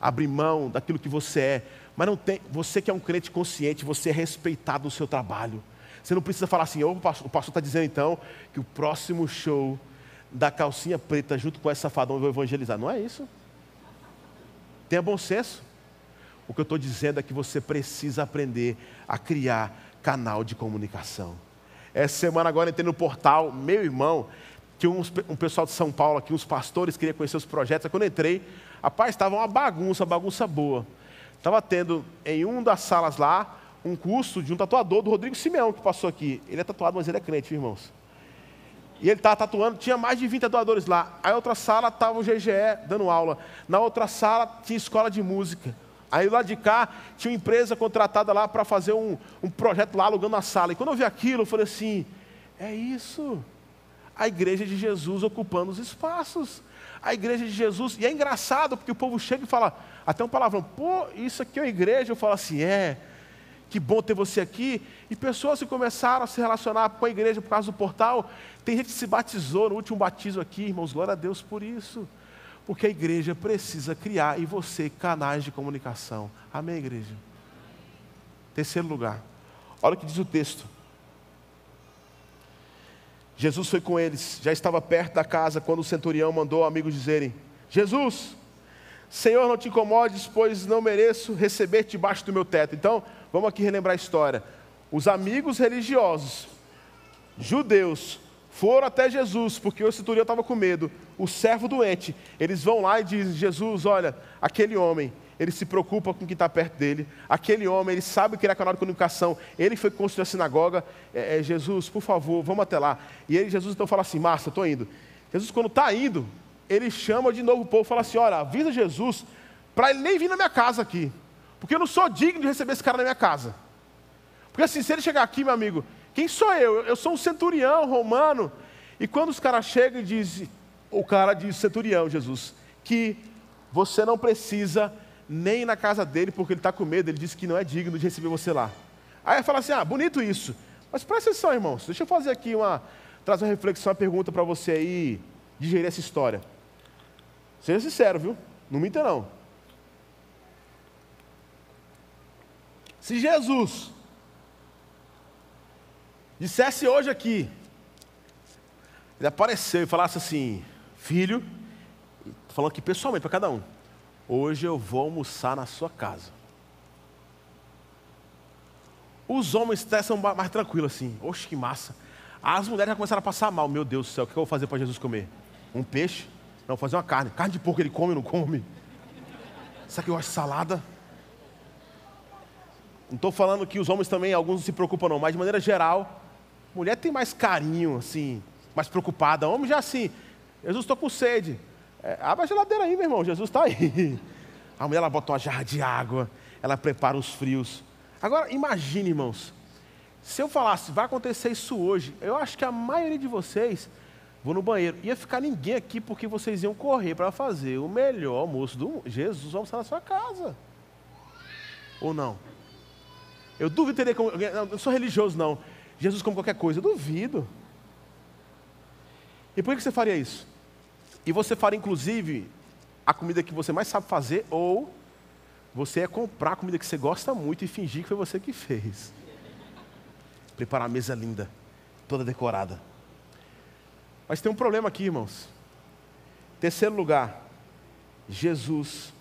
abrir mão daquilo que você é, mas não tem, você que é um crente consciente, você é respeitado no seu trabalho. Você não precisa falar assim, oh, o pastor está dizendo então que o próximo show da calcinha preta junto com essa safadão eu vou evangelizar. Não é isso. Tenha bom senso. O que eu estou dizendo é que você precisa aprender a criar canal de comunicação. Essa semana agora entrei no portal, meu irmão, que um, um pessoal de São Paulo aqui, uns pastores, queria conhecer os projetos. Quando eu entrei, rapaz, estava uma bagunça, bagunça boa. Estava tendo em uma das salas lá um curso de um tatuador do Rodrigo Simeão que passou aqui. Ele é tatuado, mas ele é crente, irmãos. E ele estava tatuando, tinha mais de 20 tatuadores lá. Aí outra sala estava o GGE dando aula. Na outra sala tinha escola de música. Aí lá de cá tinha uma empresa contratada lá para fazer um, um projeto lá alugando a sala. E quando eu vi aquilo, eu falei assim: é isso. A igreja de Jesus ocupando os espaços. A igreja de Jesus. E é engraçado porque o povo chega e fala, até um palavrão, pô, isso aqui é uma igreja. Eu falo assim: é, que bom ter você aqui. E pessoas que começaram a se relacionar com a igreja por causa do portal. Tem gente que se batizou no último batismo aqui, irmãos, glória a Deus por isso. Porque a igreja precisa criar em você canais de comunicação. Amém, igreja? Terceiro lugar. Olha o que diz o texto. Jesus foi com eles, já estava perto da casa quando o centurião mandou amigos dizerem: Jesus, Senhor, não te incomodes, pois não mereço receber-te debaixo do meu teto. Então, vamos aqui relembrar a história. Os amigos religiosos, judeus, foram até Jesus, porque o centurião estava com medo. O servo doente, eles vão lá e dizem: Jesus, olha, aquele homem, ele se preocupa com quem está perto dele. Aquele homem, ele sabe que ele é canal de comunicação. Ele foi construir a sinagoga. É, é, Jesus, por favor, vamos até lá. E ele, Jesus então fala assim: Márcia, estou indo. Jesus, quando está indo, ele chama de novo o povo e fala assim: Olha, avisa Jesus para ele nem vir na minha casa aqui. Porque eu não sou digno de receber esse cara na minha casa. Porque assim, se ele chegar aqui, meu amigo, quem sou eu? Eu sou um centurião romano. E quando os caras chegam e dizem, o cara diz, centurião, Jesus, que você não precisa nem na casa dele, porque ele está com medo, ele disse que não é digno de receber você lá. Aí fala assim: ah, bonito isso. Mas presta atenção, irmãos, deixa eu fazer aqui uma, trazer uma reflexão, uma pergunta para você aí, digerir essa história. Seja sincero, viu? Não minta não. Se Jesus dissesse hoje aqui, ele apareceu e falasse assim: Filho, falando aqui pessoalmente para cada um, hoje eu vou almoçar na sua casa. Os homens são mais tranquilos assim, oxe que massa. As mulheres já começaram a passar mal, meu Deus do céu, o que eu vou fazer para Jesus comer? Um peixe? Não, fazer uma carne. Carne de porco ele come ou não come? Será que eu acho salada? Não estou falando que os homens também, alguns não se preocupam não, mas de maneira geral, Mulher tem mais carinho, assim, mais preocupada. Homem já assim, Jesus, estou com sede. É, abre a geladeira aí, meu irmão, Jesus está aí. A mulher ela bota uma jarra de água, ela prepara os frios. Agora, imagine, irmãos, se eu falasse, vai acontecer isso hoje, eu acho que a maioria de vocês vou no banheiro. Ia ficar ninguém aqui porque vocês iam correr para fazer o melhor almoço do mundo. Jesus vai almoçar na sua casa. Ou não? Eu duvido teria como. Eu não sou religioso, não. Jesus come qualquer coisa. Eu duvido. E por que você faria isso? E você faria, inclusive, a comida que você mais sabe fazer, ou você é comprar a comida que você gosta muito e fingir que foi você que fez. Preparar a mesa linda, toda decorada. Mas tem um problema aqui, irmãos. Terceiro lugar, Jesus,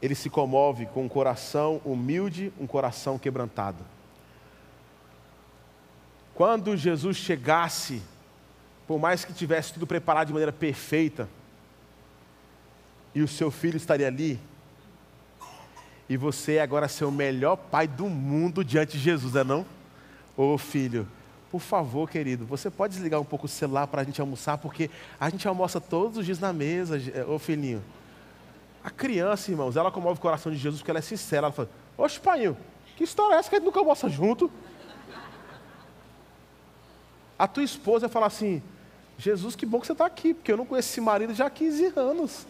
ele se comove com um coração humilde, um coração quebrantado. Quando Jesus chegasse, por mais que tivesse tudo preparado de maneira perfeita, e o seu filho estaria ali, e você agora ser o melhor pai do mundo diante de Jesus, é não? Ô filho, por favor, querido, você pode desligar um pouco o celular para a gente almoçar, porque a gente almoça todos os dias na mesa, ô filhinho. A criança, irmãos, ela comove o coração de Jesus porque ela é sincera. Ela fala: Oxe, pai, que história é essa que a gente nunca almoça junto? A tua esposa fala assim: Jesus, que bom que você está aqui, porque eu não conheço esse marido já há 15 anos.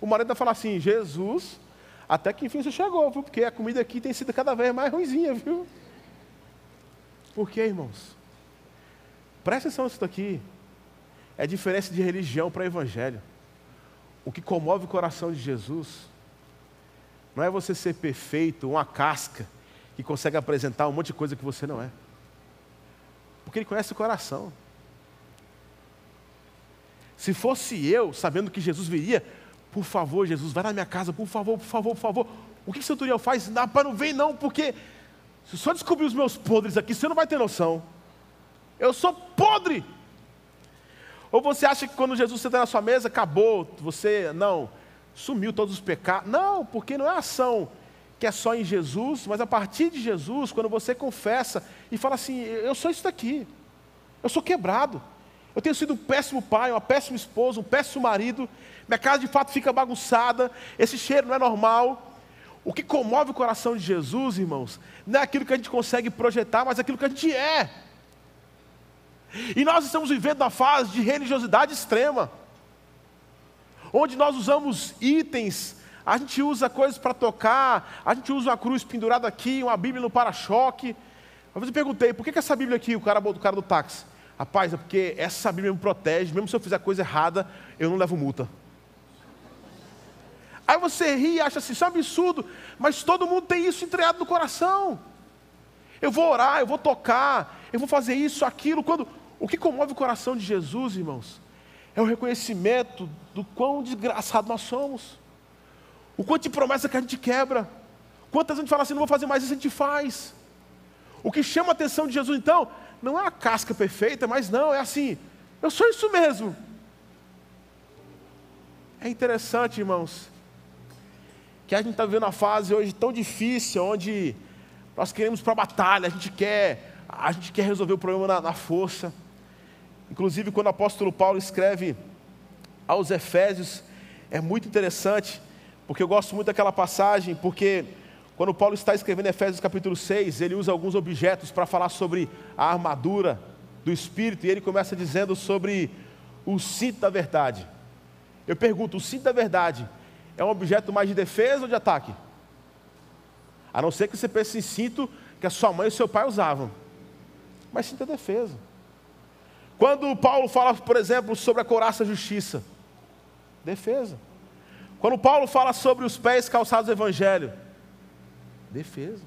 O marido vai falar assim: Jesus, até que enfim você chegou, viu? Porque a comida aqui tem sido cada vez mais ruimzinha, viu? Por quê, irmãos? Presta atenção nisso daqui. É diferença de religião para evangelho. O que comove o coração de Jesus não é você ser perfeito, uma casca que consegue apresentar um monte de coisa que você não é. Porque ele conhece o coração. Se fosse eu, sabendo que Jesus viria, por favor, Jesus, vai na minha casa, por favor, por favor, por favor. O que o Centurião faz? Não, para não vem não, porque se só descobrir os meus podres aqui, você não vai ter noção. Eu sou podre. Ou você acha que quando Jesus senta na sua mesa, acabou, você, não, sumiu todos os pecados. Não, porque não é ação que é só em Jesus, mas a partir de Jesus, quando você confessa e fala assim: Eu sou isso daqui, eu sou quebrado, eu tenho sido um péssimo pai, uma péssima esposa, um péssimo marido, minha casa de fato fica bagunçada, esse cheiro não é normal. O que comove o coração de Jesus, irmãos, não é aquilo que a gente consegue projetar, mas aquilo que a gente é. E nós estamos vivendo uma fase de religiosidade extrema, onde nós usamos itens, a gente usa coisas para tocar, a gente usa uma cruz pendurada aqui, uma Bíblia no para-choque. Vez eu perguntei, por que, que essa Bíblia aqui, o cara, o cara do táxi? Rapaz, é porque essa Bíblia me protege, mesmo se eu fizer coisa errada, eu não levo multa. Aí você ri e acha assim, isso é um absurdo, mas todo mundo tem isso entregado no coração. Eu vou orar, eu vou tocar, eu vou fazer isso, aquilo. Quando o que comove o coração de Jesus, irmãos, é o reconhecimento do quão desgraçado nós somos. O quanto de promessa que a gente quebra. Quantas a gente fala assim, não vou fazer mais isso, a gente faz. O que chama a atenção de Jesus, então, não é a casca perfeita, mas não, é assim, eu sou isso mesmo. É interessante, irmãos, que a gente está vivendo uma fase hoje tão difícil, onde nós queremos para a batalha, a gente quer, a gente quer resolver o problema na, na força. Inclusive, quando o apóstolo Paulo escreve aos Efésios, é muito interessante, porque eu gosto muito daquela passagem, porque quando Paulo está escrevendo Efésios capítulo 6, ele usa alguns objetos para falar sobre a armadura do Espírito, e ele começa dizendo sobre o cinto da verdade. Eu pergunto, o cinto da verdade é um objeto mais de defesa ou de ataque? A não ser que você pense em cinto que a sua mãe e o seu pai usavam. Mas cinto é defesa. Quando Paulo fala, por exemplo, sobre a couraça justiça, defesa. Quando Paulo fala sobre os pés calçados do evangelho, defesa.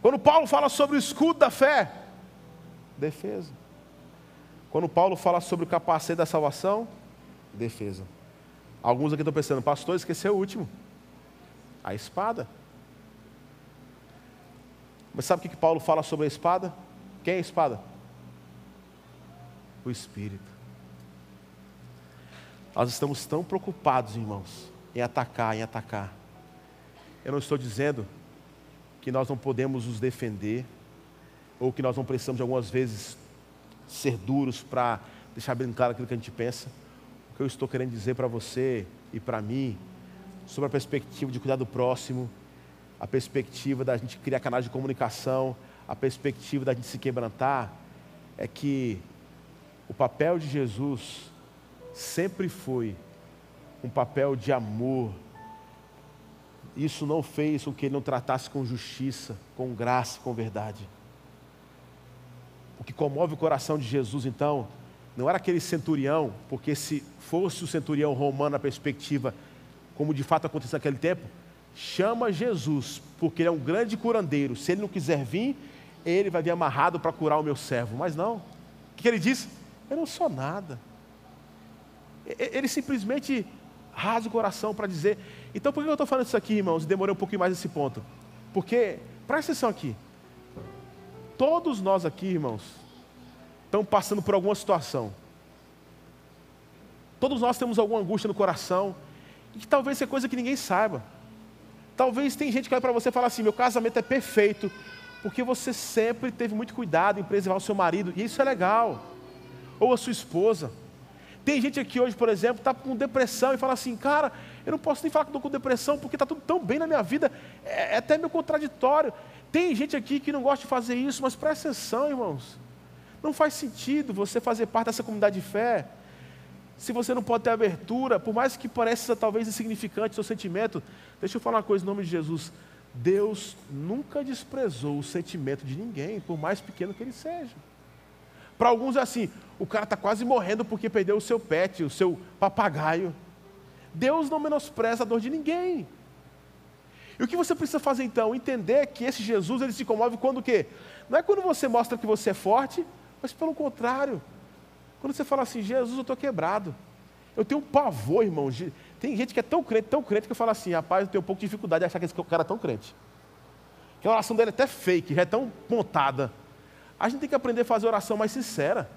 Quando Paulo fala sobre o escudo da fé, defesa. Quando Paulo fala sobre o capacete da salvação, defesa. Alguns aqui estão pensando, pastor, esqueceu o último. A espada. Mas sabe o que Paulo fala sobre a espada? Quem é a espada? O Espírito. Nós estamos tão preocupados, irmãos, em atacar, em atacar. Eu não estou dizendo que nós não podemos nos defender, ou que nós não precisamos, algumas vezes, ser duros para deixar bem claro aquilo que a gente pensa que eu estou querendo dizer para você e para mim sobre a perspectiva de cuidar do próximo, a perspectiva da gente criar canais de comunicação, a perspectiva da gente se quebrantar, é que O papel de Jesus sempre foi um papel de amor. Isso não fez com que ele não tratasse com justiça, com graça, com verdade. O que comove o coração de Jesus, então, não era aquele centurião, porque se fosse o centurião romano na perspectiva, como de fato aconteceu naquele tempo, chama Jesus, porque ele é um grande curandeiro. Se ele não quiser vir, ele vai vir amarrado para curar o meu servo. Mas não. O que ele diz? Eu não sou nada. Ele simplesmente rasga o coração para dizer. Então por que eu estou falando isso aqui, irmãos? Demorei um pouquinho mais nesse ponto. Porque, presta atenção aqui. Todos nós aqui, irmãos, estamos passando por alguma situação. Todos nós temos alguma angústia no coração. E que talvez seja coisa que ninguém saiba. Talvez tem gente que olha para você e fala assim: meu casamento é perfeito, porque você sempre teve muito cuidado em preservar o seu marido, e isso é legal. Ou a sua esposa. Tem gente aqui hoje, por exemplo, está com depressão e fala assim, cara, eu não posso nem falar que estou com depressão porque está tudo tão bem na minha vida, é, é até meio contraditório. Tem gente aqui que não gosta de fazer isso, mas presta atenção, irmãos. Não faz sentido você fazer parte dessa comunidade de fé se você não pode ter abertura, por mais que pareça talvez insignificante o seu sentimento, deixa eu falar uma coisa em nome de Jesus. Deus nunca desprezou o sentimento de ninguém, por mais pequeno que ele seja. Para alguns é assim, o cara está quase morrendo porque perdeu o seu pet, o seu papagaio. Deus não menospreza a dor de ninguém. E o que você precisa fazer então? Entender que esse Jesus ele se comove quando o quê? Não é quando você mostra que você é forte, mas pelo contrário, quando você fala assim, Jesus, eu estou quebrado. Eu tenho um pavor, irmão. Tem gente que é tão crente, tão crente, que eu falo assim, rapaz, eu tenho um pouco de dificuldade de achar que esse cara é tão crente. Que a oração dele é até fake, já é tão montada. A gente tem que aprender a fazer oração mais sincera.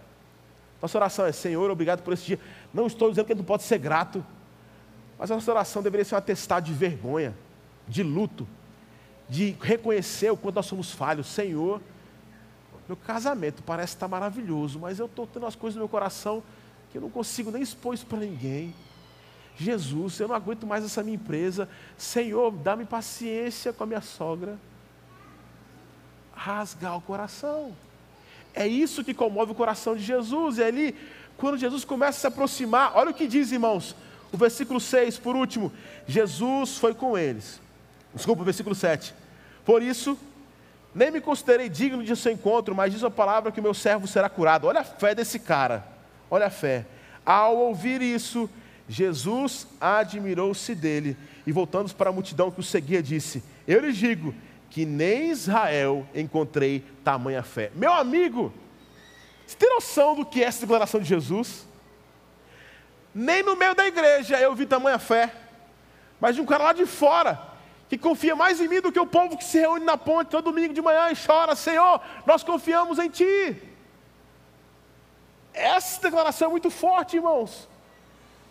Nossa oração é, Senhor, obrigado por esse dia. Não estou dizendo que gente não pode ser grato. Mas a nossa oração deveria ser um atestado de vergonha, de luto, de reconhecer o quanto nós somos falhos. Senhor, meu casamento parece estar maravilhoso, mas eu estou tendo as coisas no meu coração que eu não consigo nem expor isso para ninguém. Jesus, eu não aguento mais essa minha empresa. Senhor, dá-me paciência com a minha sogra. Rasgar o coração. É isso que comove o coração de Jesus. E ali, quando Jesus começa a se aproximar, olha o que diz, irmãos. O versículo 6, por último. Jesus foi com eles. Desculpa, o versículo 7. Por isso, nem me considerei digno de seu encontro, mas diz a palavra que o meu servo será curado. Olha a fé desse cara, olha a fé. Ao ouvir isso, Jesus admirou-se dele e, voltando para a multidão que o seguia, disse: Eu lhes digo que nem Israel encontrei tamanha fé. Meu amigo, você tem noção do que é essa declaração de Jesus? Nem no meio da igreja eu vi tamanha fé, mas de um cara lá de fora, que confia mais em mim do que o povo que se reúne na ponte todo domingo de manhã e chora: Senhor, nós confiamos em Ti. Essa declaração é muito forte, irmãos.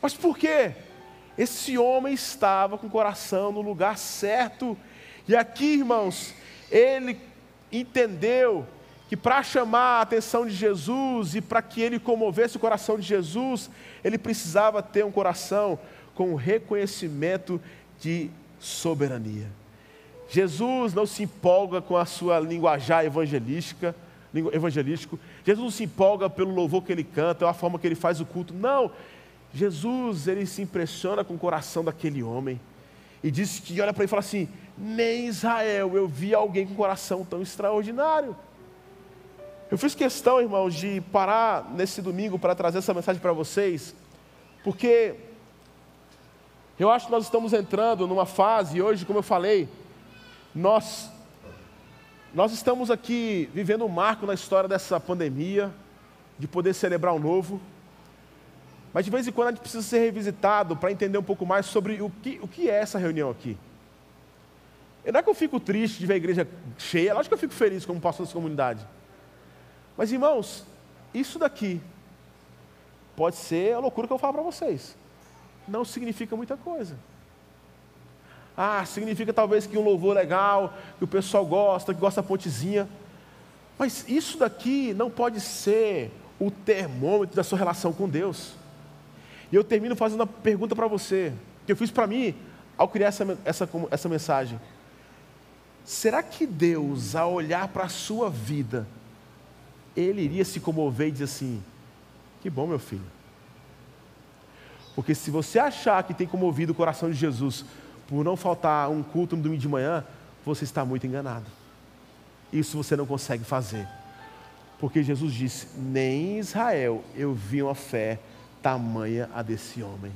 Mas por quê? Esse homem estava com o coração no lugar certo. E aqui, irmãos, ele entendeu que para chamar a atenção de Jesus e para que ele comovesse o coração de Jesus, ele precisava ter um coração com reconhecimento de soberania. Jesus não se empolga com a sua linguajar evangelística, evangelístico. Jesus não se empolga pelo louvor que ele canta, a forma que ele faz o culto. Não. Jesus, ele se impressiona com o coração daquele homem. E diz que olha para ele e fala assim: nem Israel eu vi alguém com coração tão extraordinário. Eu fiz questão, irmãos, de parar nesse domingo para trazer essa mensagem para vocês, porque eu acho que nós estamos entrando numa fase, hoje, como eu falei, nós, nós estamos aqui vivendo um marco na história dessa pandemia, de poder celebrar o novo. Mas de vez em quando a gente precisa ser revisitado para entender um pouco mais sobre o que, o que é essa reunião aqui. E não é que eu fico triste de ver a igreja cheia, lógico que eu fico feliz como pastor dessa comunidade. Mas irmãos, isso daqui pode ser a loucura que eu falo para vocês não significa muita coisa. Ah, significa talvez que um louvor legal, que o pessoal gosta, que gosta da pontezinha. Mas isso daqui não pode ser o termômetro da sua relação com Deus. E eu termino fazendo uma pergunta para você, que eu fiz para mim ao criar essa, essa, essa mensagem. Será que Deus, ao olhar para a sua vida, Ele iria se comover e dizer assim: Que bom, meu filho. Porque se você achar que tem comovido o coração de Jesus por não faltar um culto no domingo de manhã, você está muito enganado. Isso você não consegue fazer. Porque Jesus disse: Nem em Israel eu vi uma fé tamanha a desse homem.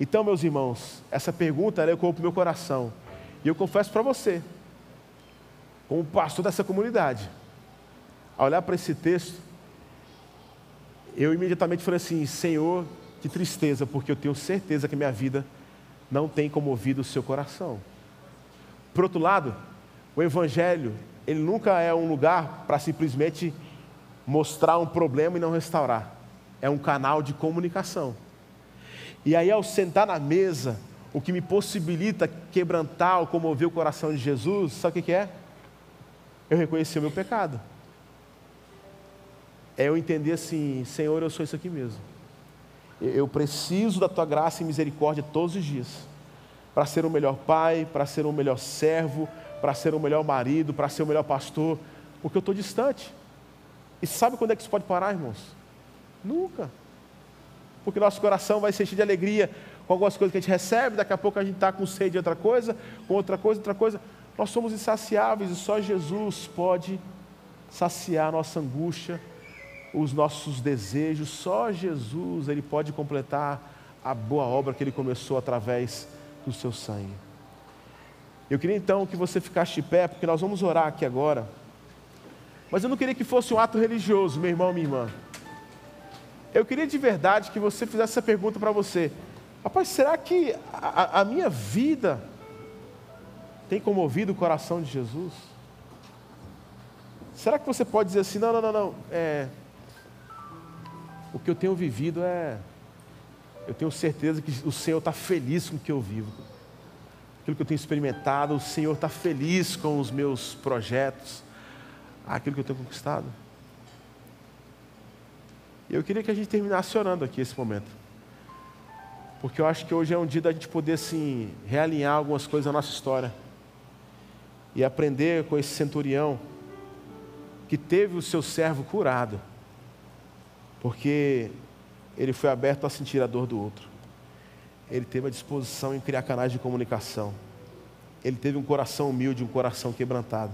Então, meus irmãos, essa pergunta ela ecoou para o meu coração. E eu confesso para você, como pastor dessa comunidade, ao olhar para esse texto, eu imediatamente falei assim: Senhor, que tristeza, porque eu tenho certeza que minha vida não tem comovido o seu coração. Por outro lado, o Evangelho, ele nunca é um lugar para simplesmente mostrar um problema e não restaurar. É um canal de comunicação. E aí, ao sentar na mesa, o que me possibilita quebrantar ou comover o coração de Jesus, sabe o que é? Eu reconhecer o meu pecado. É eu entender assim, Senhor, eu sou isso aqui mesmo. Eu preciso da tua graça e misericórdia todos os dias, para ser o melhor pai, para ser o melhor servo, para ser o melhor marido, para ser o melhor pastor, porque eu estou distante. E sabe quando é que isso pode parar, irmãos? Nunca. Porque nosso coração vai ser cheio de alegria com algumas coisas que a gente recebe, daqui a pouco a gente está com sede de outra coisa, com outra coisa, outra coisa. Nós somos insaciáveis e só Jesus pode saciar a nossa angústia, os nossos desejos, só Jesus ele pode completar a boa obra que ele começou através do seu sangue. Eu queria então que você ficasse de pé, porque nós vamos orar aqui agora. Mas eu não queria que fosse um ato religioso, meu irmão, minha irmã. Eu queria de verdade que você fizesse essa pergunta para você: Rapaz, será que a, a minha vida tem comovido o coração de Jesus? Será que você pode dizer assim: Não, não, não, não. É, o que eu tenho vivido é. Eu tenho certeza que o Senhor está feliz com o que eu vivo. Aquilo que eu tenho experimentado, o Senhor está feliz com os meus projetos, aquilo que eu tenho conquistado. E eu queria que a gente terminasse orando aqui esse momento. Porque eu acho que hoje é um dia da gente poder assim, realinhar algumas coisas na nossa história. E aprender com esse centurião que teve o seu servo curado porque ele foi aberto a sentir a dor do outro. Ele teve a disposição em criar canais de comunicação. Ele teve um coração humilde, um coração quebrantado.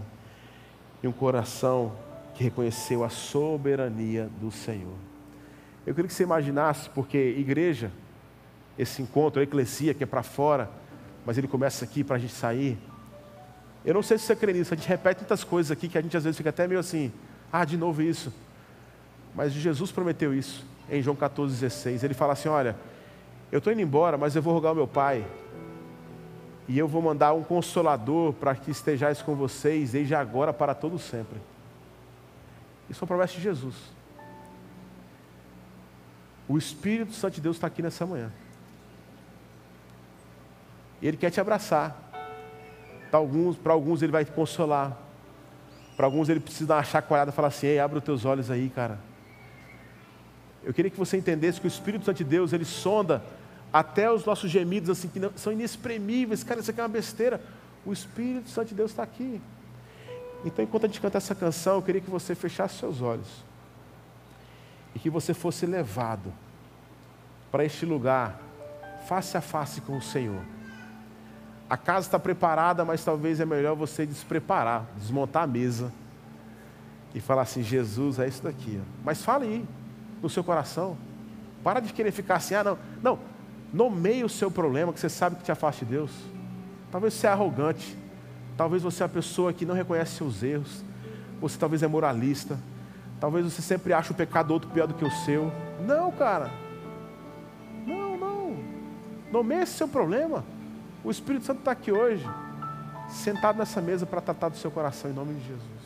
E um coração que reconheceu a soberania do Senhor. Eu queria que você imaginasse, porque igreja, esse encontro, a eclesia, que é para fora, mas ele começa aqui para a gente sair. Eu não sei se você crê nisso, a gente repete tantas coisas aqui que a gente às vezes fica até meio assim, ah, de novo isso. Mas Jesus prometeu isso em João 14,16. Ele fala assim: Olha, eu estou indo embora, mas eu vou rogar ao meu Pai. E eu vou mandar um consolador para que estejais com vocês desde agora para todo sempre. Isso é uma promessa de Jesus. O Espírito Santo de Deus está aqui nessa manhã. Ele quer te abraçar. Para alguns, para alguns Ele vai te consolar. Para alguns Ele precisa dar uma chacoalhada e falar assim: Ei, abre os teus olhos aí, cara. Eu queria que você entendesse que o Espírito Santo de Deus, ele sonda até os nossos gemidos assim que não, são inexprimíveis. Cara, isso aqui é uma besteira. O Espírito Santo de Deus está aqui. Então, enquanto a gente canta essa canção, eu queria que você fechasse seus olhos e que você fosse levado para este lugar, face a face com o Senhor. A casa está preparada, mas talvez é melhor você despreparar, desmontar a mesa e falar assim: Jesus, é isso daqui. Mas fale aí no seu coração. Para de querer ficar assim, ah, não. Não, nomeie o seu problema que você sabe que te afasta de Deus. Talvez você é arrogante. Talvez você é a pessoa que não reconhece seus erros. Você talvez é moralista. Talvez você sempre ache o pecado do outro pior do que o seu. Não, cara. Não, não. Nomeie esse seu problema. O Espírito Santo está aqui hoje, sentado nessa mesa para tratar do seu coração em nome de Jesus.